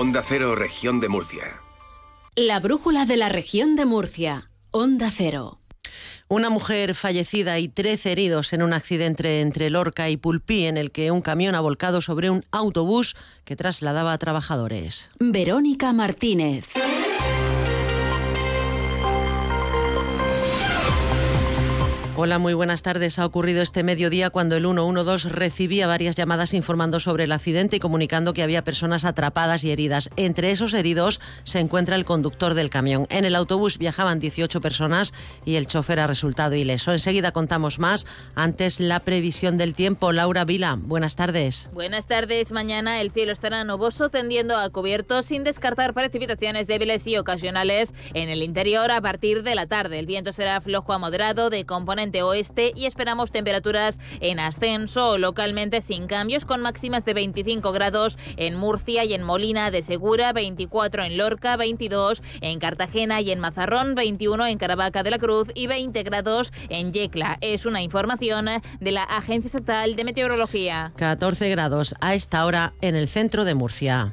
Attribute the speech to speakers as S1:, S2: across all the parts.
S1: Onda Cero, región de Murcia.
S2: La brújula de la región de Murcia. Onda Cero.
S3: Una mujer fallecida y 13 heridos en un accidente entre Lorca y Pulpí en el que un camión ha volcado sobre un autobús que trasladaba a trabajadores.
S2: Verónica Martínez.
S3: Hola, muy buenas tardes. Ha ocurrido este mediodía cuando el 112 recibía varias llamadas informando sobre el accidente y comunicando que había personas atrapadas y heridas. Entre esos heridos se encuentra el conductor del camión. En el autobús viajaban 18 personas y el chofer ha resultado ileso. Enseguida contamos más. Antes la previsión del tiempo. Laura Vila, buenas tardes.
S4: Buenas tardes. Mañana el cielo estará nuboso tendiendo a cubierto sin descartar precipitaciones débiles y ocasionales en el interior a partir de la tarde. El viento será flojo a moderado de componente oeste y esperamos temperaturas en ascenso localmente sin cambios con máximas de 25 grados en Murcia y en Molina de Segura, 24 en Lorca, 22 en Cartagena y en Mazarrón, 21 en Caravaca de la Cruz y 20 grados en Yecla. Es una información de la Agencia Estatal de Meteorología.
S3: 14 grados a esta hora en el centro de Murcia.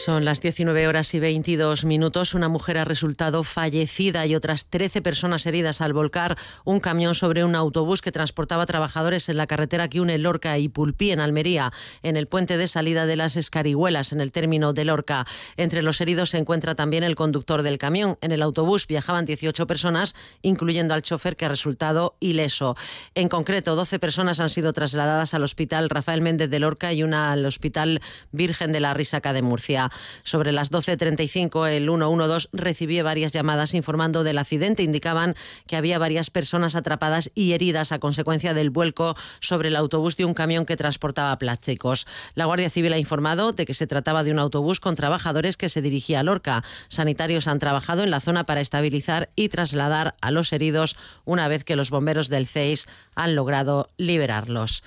S3: Son las 19 horas y 22 minutos. Una mujer ha resultado fallecida y otras 13 personas heridas al volcar un camión sobre un autobús que transportaba trabajadores en la carretera que une Lorca y Pulpí en Almería, en el puente de salida de las Escarihuelas, en el término de Lorca. Entre los heridos se encuentra también el conductor del camión. En el autobús viajaban 18 personas, incluyendo al chofer que ha resultado ileso. En concreto, 12 personas han sido trasladadas al hospital Rafael Méndez de Lorca y una al hospital Virgen de la Risaca de Murcia. Sobre las 12.35 el 112 recibió varias llamadas informando del accidente. Indicaban que había varias personas atrapadas y heridas a consecuencia del vuelco sobre el autobús de un camión que transportaba plásticos. La Guardia Civil ha informado de que se trataba de un autobús con trabajadores que se dirigía a Lorca. Sanitarios han trabajado en la zona para estabilizar y trasladar a los heridos una vez que los bomberos del CEIS han logrado liberarlos.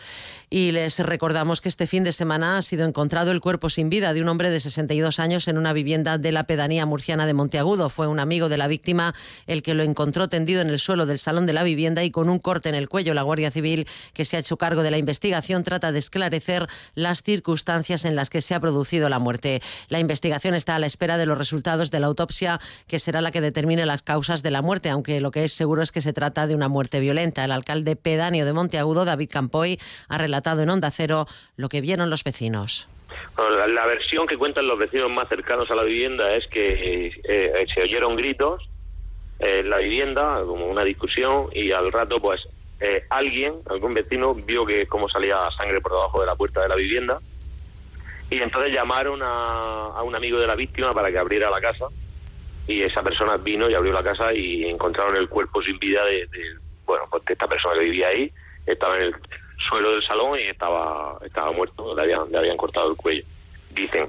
S3: Y les recordamos que este fin de semana ha sido encontrado el cuerpo sin vida de un hombre de 62 años en una vivienda de la pedanía murciana de Monteagudo. Fue un amigo de la víctima el que lo encontró tendido en el suelo del salón de la vivienda y con un corte en el cuello. La Guardia Civil, que se ha hecho cargo de la investigación, trata de esclarecer las circunstancias en las que se ha producido la muerte. La investigación está a la espera de los resultados de la autopsia, que será la que determine las causas de la muerte, aunque lo que es seguro es que se trata de una muerte violenta. El alcalde pedáneo de Monteagudo, David Campoy, ha relatado en Onda Cero lo que vieron los vecinos.
S5: La, versión que cuentan los vecinos más cercanos a la vivienda es que eh, se oyeron gritos en la vivienda, como una discusión, y al rato, pues, eh, alguien, algún vecino, vio que cómo salía sangre por debajo de la puerta de la vivienda, y entonces llamaron a, un amigo de la víctima para que abriera la casa, y esa persona vino y abrió la casa y encontraron el cuerpo sin vida de, de bueno, pues de esta persona que vivía ahí, estaba en el suelo del salón y estaba estaba muerto, le habían, le habían cortado el cuello. Dicen,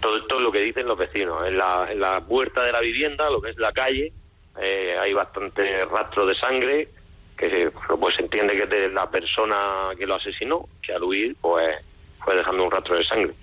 S5: todo esto es lo que dicen los vecinos. En la, en la puerta de la vivienda, lo que es la calle, eh, hay bastante rastro de sangre, que pues se entiende que es de la persona que lo asesinó, que al huir pues fue dejando un rastro de sangre.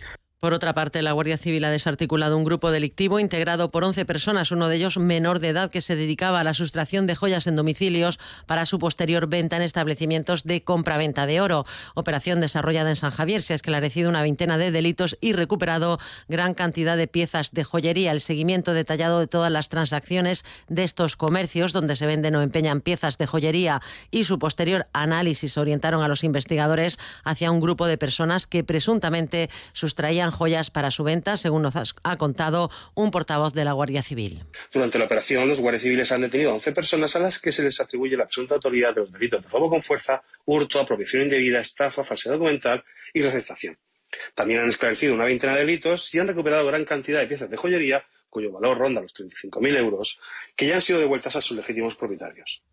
S3: Por otra parte, la Guardia Civil ha desarticulado un grupo delictivo integrado por 11 personas, uno de ellos menor de edad, que se dedicaba a la sustracción de joyas en domicilios para su posterior venta en establecimientos de compra-venta de oro. Operación desarrollada en San Javier. Se ha esclarecido una veintena de delitos y recuperado gran cantidad de piezas de joyería. El seguimiento detallado de todas las transacciones de estos comercios donde se venden o empeñan piezas de joyería y su posterior análisis orientaron a los investigadores hacia un grupo de personas que presuntamente sustraían joyas para su venta, según nos ha contado un portavoz de la Guardia Civil.
S6: Durante la operación, los guardias civiles han detenido a 11 personas a las que se les atribuye la presunta autoridad de los delitos de robo con fuerza, hurto, apropiación indebida, estafa, falsedad documental y receptación. También han esclarecido una veintena de delitos y han recuperado gran cantidad de piezas de joyería, cuyo valor ronda los 35.000 euros, que ya han sido devueltas a sus legítimos propietarios.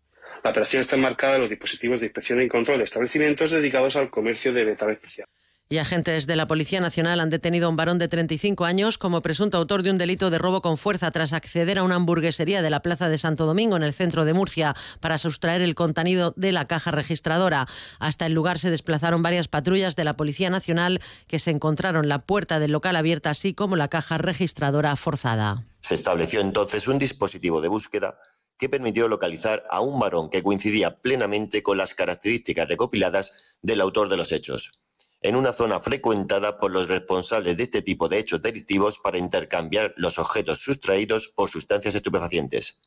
S6: La operación está enmarcada en los dispositivos de inspección y control de establecimientos dedicados al comercio de metal especial.
S3: Y agentes de la Policía Nacional han detenido a un varón de 35 años como presunto autor de un delito de robo con fuerza tras acceder a una hamburguesería de la Plaza de Santo Domingo en el centro de Murcia para sustraer el contenido de la caja registradora. Hasta el lugar se desplazaron varias patrullas de la Policía Nacional que se encontraron la puerta del local abierta así como la caja registradora forzada.
S7: Se estableció entonces un dispositivo de búsqueda que permitió localizar a un varón que coincidía plenamente con las características recopiladas del autor de los hechos en una zona frecuentada por los responsables de este tipo de hechos delictivos para intercambiar los objetos sustraídos por sustancias estupefacientes.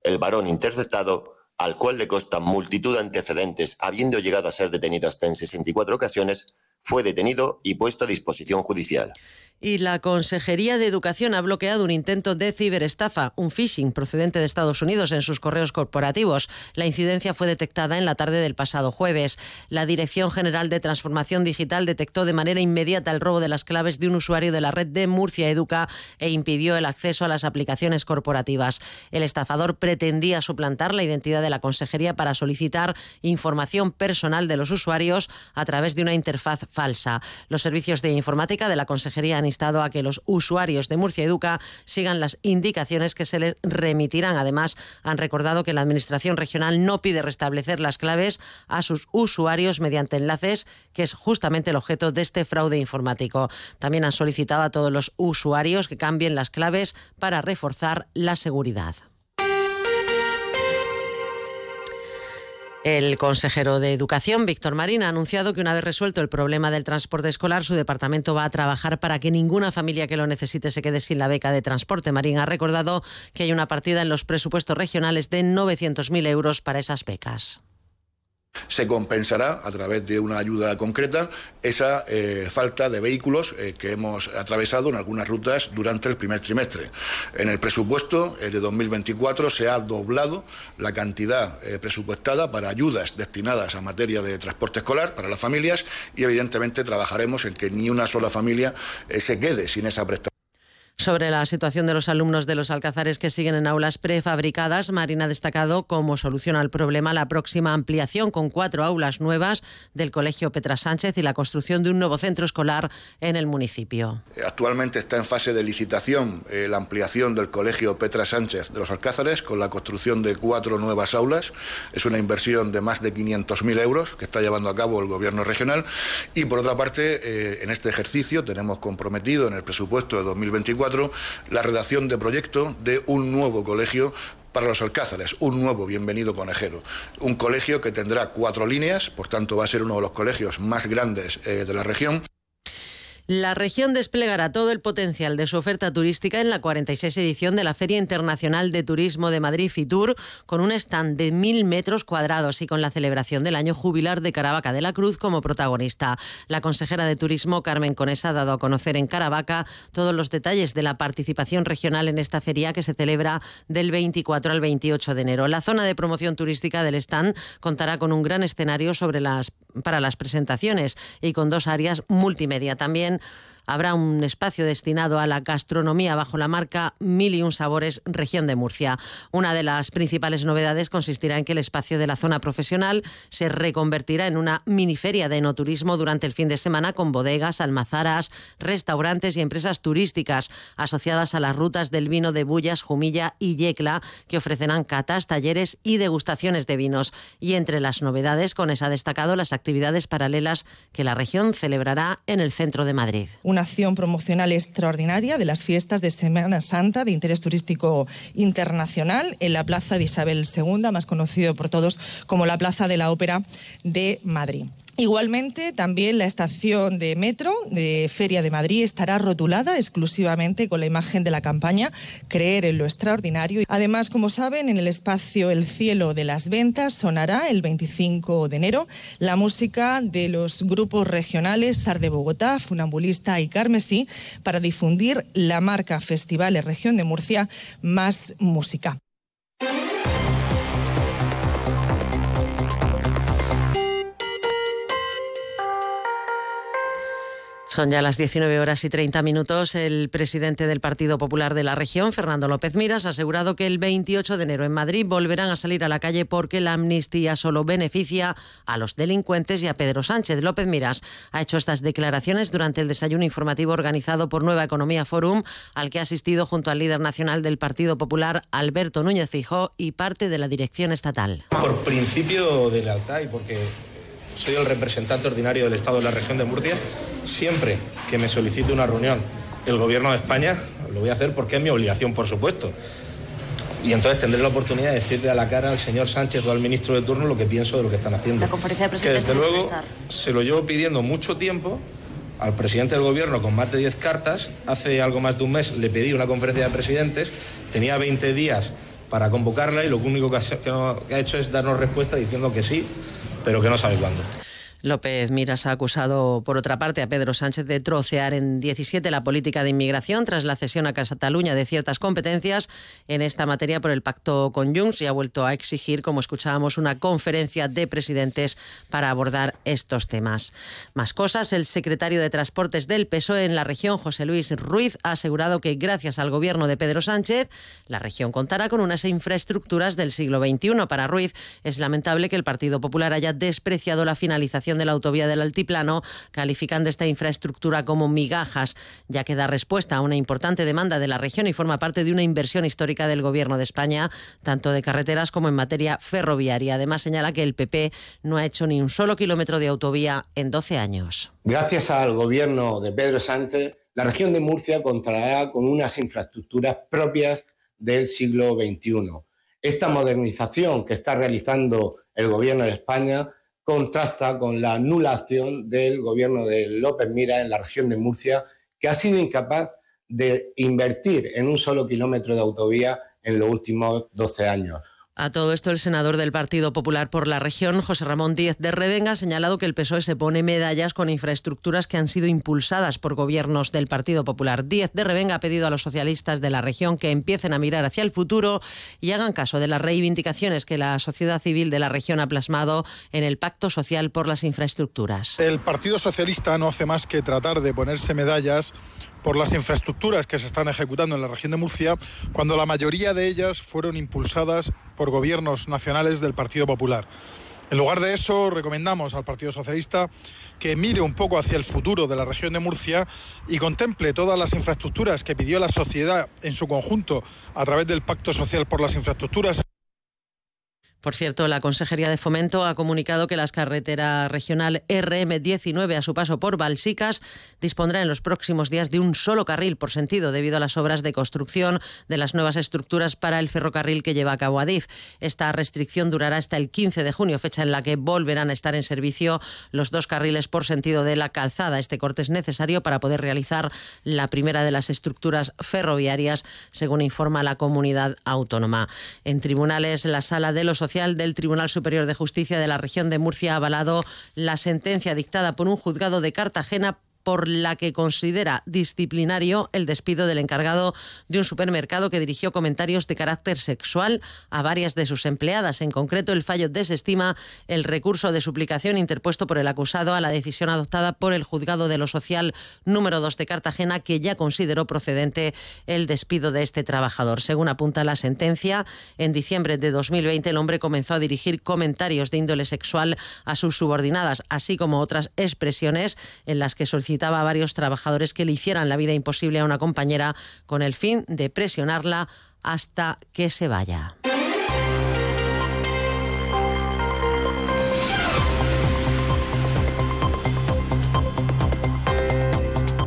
S7: El varón interceptado, al cual le constan multitud de antecedentes, habiendo llegado a ser detenido hasta en 64 ocasiones, fue detenido y puesto a disposición judicial.
S3: Y la Consejería de Educación ha bloqueado un intento de ciberestafa, un phishing procedente de Estados Unidos en sus correos corporativos. La incidencia fue detectada en la tarde del pasado jueves. La Dirección General de Transformación Digital detectó de manera inmediata el robo de las claves de un usuario de la red de Murcia Educa e impidió el acceso a las aplicaciones corporativas. El estafador pretendía suplantar la identidad de la Consejería para solicitar información personal de los usuarios a través de una interfaz falsa. Los servicios de informática de la Consejería han instado a que los usuarios de Murcia Educa sigan las indicaciones que se les remitirán. Además, han recordado que la Administración regional no pide restablecer las claves a sus usuarios mediante enlaces, que es justamente el objeto de este fraude informático. También han solicitado a todos los usuarios que cambien las claves para reforzar la seguridad. El consejero de Educación, Víctor Marín, ha anunciado que una vez resuelto el problema del transporte escolar, su departamento va a trabajar para que ninguna familia que lo necesite se quede sin la beca de transporte. Marín ha recordado que hay una partida en los presupuestos regionales de 900.000 euros para esas becas
S8: se compensará a través de una ayuda concreta esa eh, falta de vehículos eh, que hemos atravesado en algunas rutas durante el primer trimestre. En el presupuesto de 2024 se ha doblado la cantidad eh, presupuestada para ayudas destinadas a materia de transporte escolar para las familias y evidentemente trabajaremos en que ni una sola familia se quede sin esa prestación.
S3: Sobre la situación de los alumnos de los Alcázares que siguen en aulas prefabricadas, Marina ha destacado como solución al problema la próxima ampliación con cuatro aulas nuevas del Colegio Petra Sánchez y la construcción de un nuevo centro escolar en el municipio.
S8: Actualmente está en fase de licitación eh, la ampliación del Colegio Petra Sánchez de los Alcázares con la construcción de cuatro nuevas aulas. Es una inversión de más de 500.000 euros que está llevando a cabo el Gobierno regional. Y por otra parte, eh, en este ejercicio tenemos comprometido en el presupuesto de 2024 la redacción de proyecto de un nuevo colegio para los Alcázares, un nuevo bienvenido conejero. Un colegio que tendrá cuatro líneas, por tanto va a ser uno de los colegios más grandes eh, de la región.
S3: La región desplegará todo el potencial de su oferta turística en la 46 edición de la Feria Internacional de Turismo de Madrid Fitur, con un stand de mil metros cuadrados y con la celebración del año jubilar de Caravaca de la Cruz como protagonista. La consejera de Turismo, Carmen Conesa, ha dado a conocer en Caravaca todos los detalles de la participación regional en esta feria que se celebra del 24 al 28 de enero. La zona de promoción turística del stand contará con un gran escenario para las presentaciones y con dos áreas multimedia. También and habrá un espacio destinado a la gastronomía bajo la marca Mil y un Sabores Región de Murcia. Una de las principales novedades consistirá en que el espacio de la zona profesional se reconvertirá en una miniferia de enoturismo durante el fin de semana con bodegas, almazaras, restaurantes y empresas turísticas asociadas a las rutas del vino de Bullas, Jumilla y Yecla que ofrecerán catas, talleres y degustaciones de vinos. Y entre las novedades, con esa destacado las actividades paralelas que la región celebrará en el centro de Madrid
S9: una acción promocional extraordinaria de las fiestas de Semana Santa de interés turístico internacional en la Plaza de Isabel II, más conocido por todos como la Plaza de la Ópera de Madrid. Igualmente, también la estación de metro de Feria de Madrid estará rotulada exclusivamente con la imagen de la campaña Creer en lo extraordinario. Además, como saben, en el espacio El cielo de las ventas sonará el 25 de enero la música de los grupos regionales Zar de Bogotá, Funambulista y Carmesí para difundir la marca Festivales Región de Murcia Más Música.
S3: Son ya las 19 horas y 30 minutos. El presidente del Partido Popular de la región, Fernando López Miras, ha asegurado que el 28 de enero en Madrid volverán a salir a la calle porque la amnistía solo beneficia a los delincuentes y a Pedro Sánchez. López Miras ha hecho estas declaraciones durante el desayuno informativo organizado por Nueva Economía Forum, al que ha asistido junto al líder nacional del Partido Popular, Alberto Núñez Fijó, y parte de la dirección estatal.
S10: Por principio de lealtad y porque soy el representante ordinario del Estado de la región de Murcia, siempre que me solicite una reunión el Gobierno de España, lo voy a hacer porque es mi obligación, por supuesto. Y entonces tendré la oportunidad de decirle a la cara al señor Sánchez o al ministro de turno lo que pienso de lo que están haciendo.
S11: La conferencia de presidentes
S10: que desde luego se lo llevo pidiendo mucho tiempo al presidente del gobierno con más de 10 cartas. Hace algo más de un mes le pedí una conferencia de presidentes, tenía 20 días para convocarla y lo único que ha hecho es darnos respuesta diciendo que sí, pero que no sabe cuándo.
S3: López Miras ha acusado, por otra parte, a Pedro Sánchez de trocear en 17 la política de inmigración tras la cesión a Cataluña de ciertas competencias en esta materia por el pacto con Junts y ha vuelto a exigir, como escuchábamos, una conferencia de presidentes para abordar estos temas. Más cosas, el secretario de Transportes del PSOE en la región, José Luis Ruiz, ha asegurado que gracias al gobierno de Pedro Sánchez, la región contará con unas infraestructuras del siglo XXI. Para Ruiz, es lamentable que el Partido Popular haya despreciado la finalización de la autovía del Altiplano, calificando esta infraestructura como migajas, ya que da respuesta a una importante demanda de la región y forma parte de una inversión histórica del Gobierno de España, tanto de carreteras como en materia ferroviaria. Además, señala que el PP no ha hecho ni un solo kilómetro de autovía en 12 años.
S12: Gracias al Gobierno de Pedro Sánchez, la región de Murcia contará con unas infraestructuras propias del siglo XXI. Esta modernización que está realizando el Gobierno de España contrasta con la anulación del gobierno de López Mira en la región de Murcia, que ha sido incapaz de invertir en un solo kilómetro de autovía en los últimos 12 años.
S3: A todo esto, el senador del Partido Popular por la región, José Ramón Díez de Revenga, ha señalado que el PSOE se pone medallas con infraestructuras que han sido impulsadas por gobiernos del Partido Popular. Díez de Revenga ha pedido a los socialistas de la región que empiecen a mirar hacia el futuro y hagan caso de las reivindicaciones que la sociedad civil de la región ha plasmado en el Pacto Social por las Infraestructuras.
S13: El Partido Socialista no hace más que tratar de ponerse medallas por las infraestructuras que se están ejecutando en la región de Murcia, cuando la mayoría de ellas fueron impulsadas por gobiernos nacionales del Partido Popular. En lugar de eso, recomendamos al Partido Socialista que mire un poco hacia el futuro de la región de Murcia y contemple todas las infraestructuras que pidió la sociedad en su conjunto a través del Pacto Social por las Infraestructuras
S3: por cierto, la Consejería de Fomento ha comunicado que la carretera regional RM19 a su paso por Balsicas dispondrá en los próximos días de un solo carril por sentido debido a las obras de construcción de las nuevas estructuras para el ferrocarril que lleva a cabo Adif. Esta restricción durará hasta el 15 de junio, fecha en la que volverán a estar en servicio los dos carriles por sentido de la calzada. Este corte es necesario para poder realizar la primera de las estructuras ferroviarias, según informa la comunidad autónoma. En tribunales, la sala de los del Tribunal Superior de Justicia de la región de Murcia ha avalado la sentencia dictada por un juzgado de Cartagena por la que considera disciplinario el despido del encargado de un supermercado que dirigió comentarios de carácter sexual a varias de sus empleadas. En concreto, el fallo desestima el recurso de suplicación interpuesto por el acusado a la decisión adoptada por el juzgado de lo social número 2 de Cartagena, que ya consideró procedente el despido de este trabajador. Según apunta la sentencia, en diciembre de 2020 el hombre comenzó a dirigir comentarios de índole sexual a sus subordinadas, así como otras expresiones en las que solicitó a varios trabajadores que le hicieran la vida imposible a una compañera con el fin de presionarla hasta que se vaya.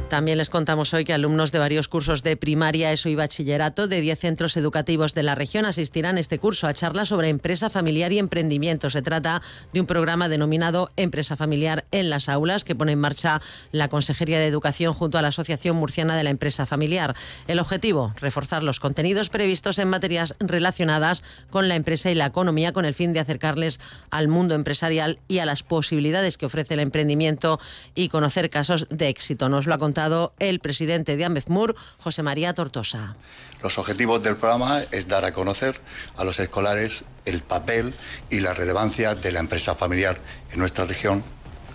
S3: También les contamos hoy que alumnos de varios cursos de primaria, ESO y bachillerato de 10 centros educativos de la región asistirán este curso a charlas sobre empresa familiar y emprendimiento. Se trata de un programa denominado Empresa Familiar en las aulas que pone en marcha la Consejería de Educación junto a la Asociación Murciana de la Empresa Familiar. El objetivo, reforzar los contenidos previstos en materias relacionadas con la empresa y la economía con el fin de acercarles al mundo empresarial y a las posibilidades que ofrece el emprendimiento y conocer casos de éxito. Nos lo ha contado el presidente de AMEFMUR, José María Tortosa.
S14: Los objetivos del programa es dar a conocer a los escolares el papel y la relevancia de la empresa familiar en nuestra región,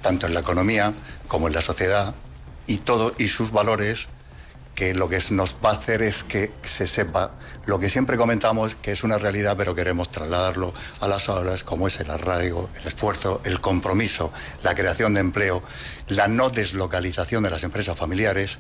S14: tanto en la economía como en la sociedad y todo y sus valores que lo que nos va a hacer es que se sepa lo que siempre comentamos que es una realidad, pero queremos trasladarlo a las aulas, como es el arraigo, el esfuerzo, el compromiso, la creación de empleo, la no deslocalización de las empresas familiares.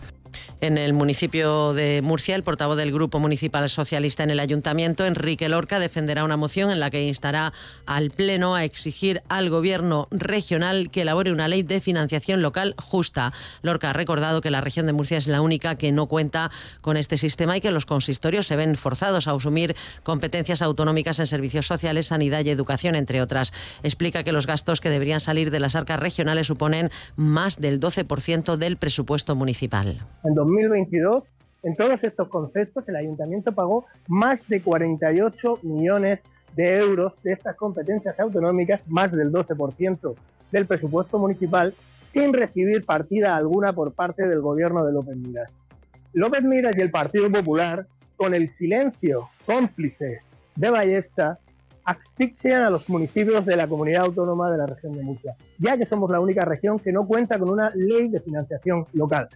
S3: En el municipio de Murcia, el portavoz del Grupo Municipal Socialista en el Ayuntamiento, Enrique Lorca, defenderá una moción en la que instará al Pleno a exigir al Gobierno regional que elabore una ley de financiación local justa. Lorca ha recordado que la región de Murcia es la única que no cuenta con este sistema y que los consistorios se ven forzados a asumir competencias autonómicas en servicios sociales, sanidad y educación, entre otras. Explica que los gastos que deberían salir de las arcas regionales suponen más del 12% del presupuesto municipal.
S11: 2022, en todos estos conceptos, el ayuntamiento pagó más de 48 millones de euros de estas competencias autonómicas, más del 12% del presupuesto municipal, sin recibir partida alguna por parte del gobierno de López Miras. López Miras y el Partido Popular, con el silencio cómplice de Ballesta, asfixian a los municipios de la comunidad autónoma de la región de Murcia, ya que somos la única región que no cuenta con una ley de financiación local.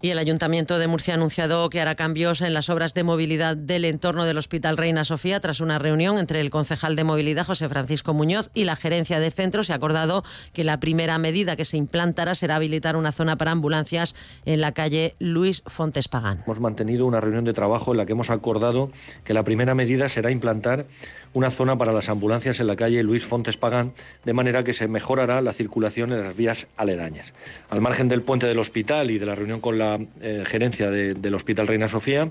S3: Y el Ayuntamiento de Murcia ha anunciado que hará cambios en las obras de movilidad del entorno del Hospital Reina Sofía tras una reunión entre el concejal de movilidad José Francisco Muñoz y la gerencia de centro. Se ha acordado que la primera medida que se implantará será habilitar una zona para ambulancias en la calle Luis Fontes Pagán.
S15: Hemos mantenido una reunión de trabajo en la que hemos acordado que la primera medida será implantar una zona para las ambulancias en la calle Luis Fontes Pagán, de manera que se mejorará la circulación en las vías aledañas. Al margen del puente del hospital y de la reunión con la eh, gerencia del Hospital Reina Sofía,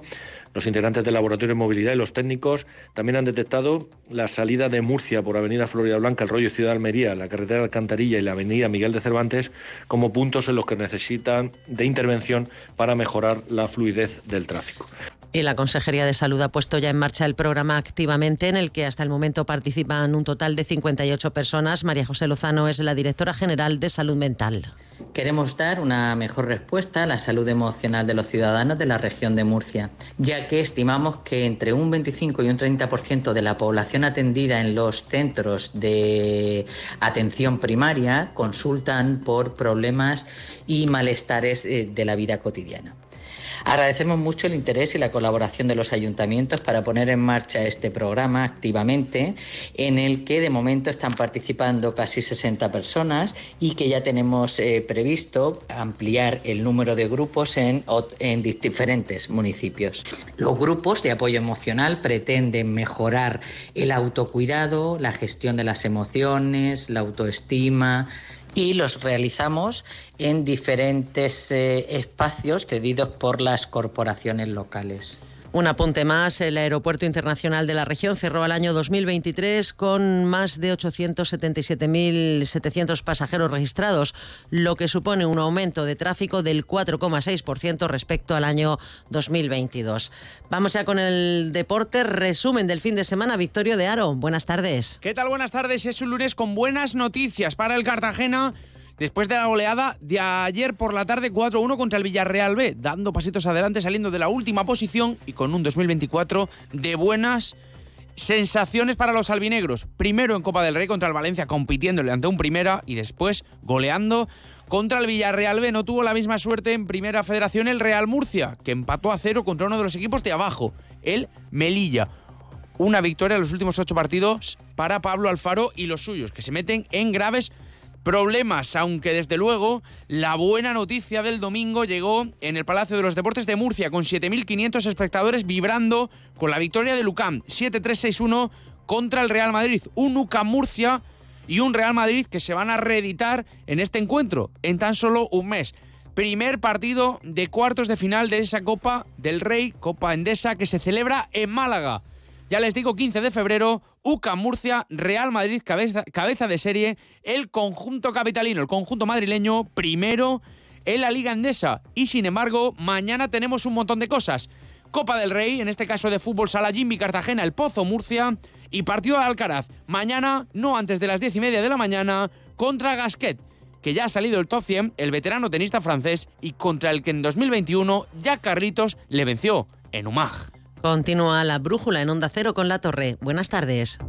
S15: los integrantes del Laboratorio de Movilidad y los técnicos también han detectado la salida de Murcia por Avenida Florida Blanca, el rollo Ciudad Almería, la carretera de Alcantarilla y la Avenida Miguel de Cervantes como puntos en los que necesitan de intervención para mejorar la fluidez del tráfico.
S3: Y la Consejería de Salud ha puesto ya en marcha el programa activamente en el que hasta el momento participan un total de 58 personas. María José Lozano es la directora general de Salud Mental.
S16: Queremos dar una mejor respuesta a la salud emocional de los ciudadanos de la región de Murcia, ya que estimamos que entre un 25 y un 30% de la población atendida en los centros de atención primaria consultan por problemas y malestares eh, de la vida cotidiana. Agradecemos mucho el interés y la colaboración de los ayuntamientos para poner en marcha este programa activamente, en el que de momento están participando casi 60 personas y que ya tenemos eh, previsto ampliar el número de grupos en, en diferentes municipios. Los grupos de apoyo emocional pretenden mejorar el autocuidado, la gestión de las emociones, la autoestima, y los realizamos en diferentes eh, espacios cedidos por las corporaciones locales.
S3: Un apunte más, el Aeropuerto Internacional de la región cerró el año 2023 con más de 877.700 pasajeros registrados, lo que supone un aumento de tráfico del 4,6% respecto al año 2022. Vamos ya con el deporte, resumen del fin de semana, Victorio de Aro. Buenas tardes.
S17: ¿Qué tal? Buenas tardes. Es un lunes con buenas noticias para el Cartagena después de la goleada de ayer por la tarde 4-1 contra el Villarreal B, dando pasitos adelante, saliendo de la última posición y con un 2024 de buenas sensaciones para los albinegros. Primero en Copa del Rey contra el Valencia, compitiéndole ante un primera y después goleando contra el Villarreal B. No tuvo la misma suerte en Primera Federación el Real Murcia, que empató a cero contra uno de los equipos de abajo, el Melilla. Una victoria en los últimos ocho partidos para Pablo Alfaro y los suyos, que se meten en graves problemas, aunque desde luego la buena noticia del domingo llegó en el Palacio de los Deportes de Murcia con 7.500 espectadores vibrando con la victoria de Lucam 7-3-6-1 contra el Real Madrid. Un UCAM Murcia y un Real Madrid que se van a reeditar en este encuentro en tan solo un mes. Primer partido de cuartos de final de esa Copa del Rey, Copa Endesa, que se celebra en Málaga. Ya les digo, 15 de febrero, UCA Murcia, Real Madrid, cabeza, de serie, el conjunto capitalino, el conjunto madrileño, primero en la Liga Endesa. Y sin embargo, mañana tenemos un montón de cosas. Copa del Rey, en este caso de fútbol sala Jimmy Cartagena, el Pozo Murcia y partido de Alcaraz. Mañana, no antes de las 10 y media de la mañana, contra Gasquet, que ya ha salido el top 100, el veterano tenista francés, y contra el que en 2021 ya Carlitos le venció en Umag.
S3: Continúa la brújula en Onda Cero con La Torre. Buenas tardes.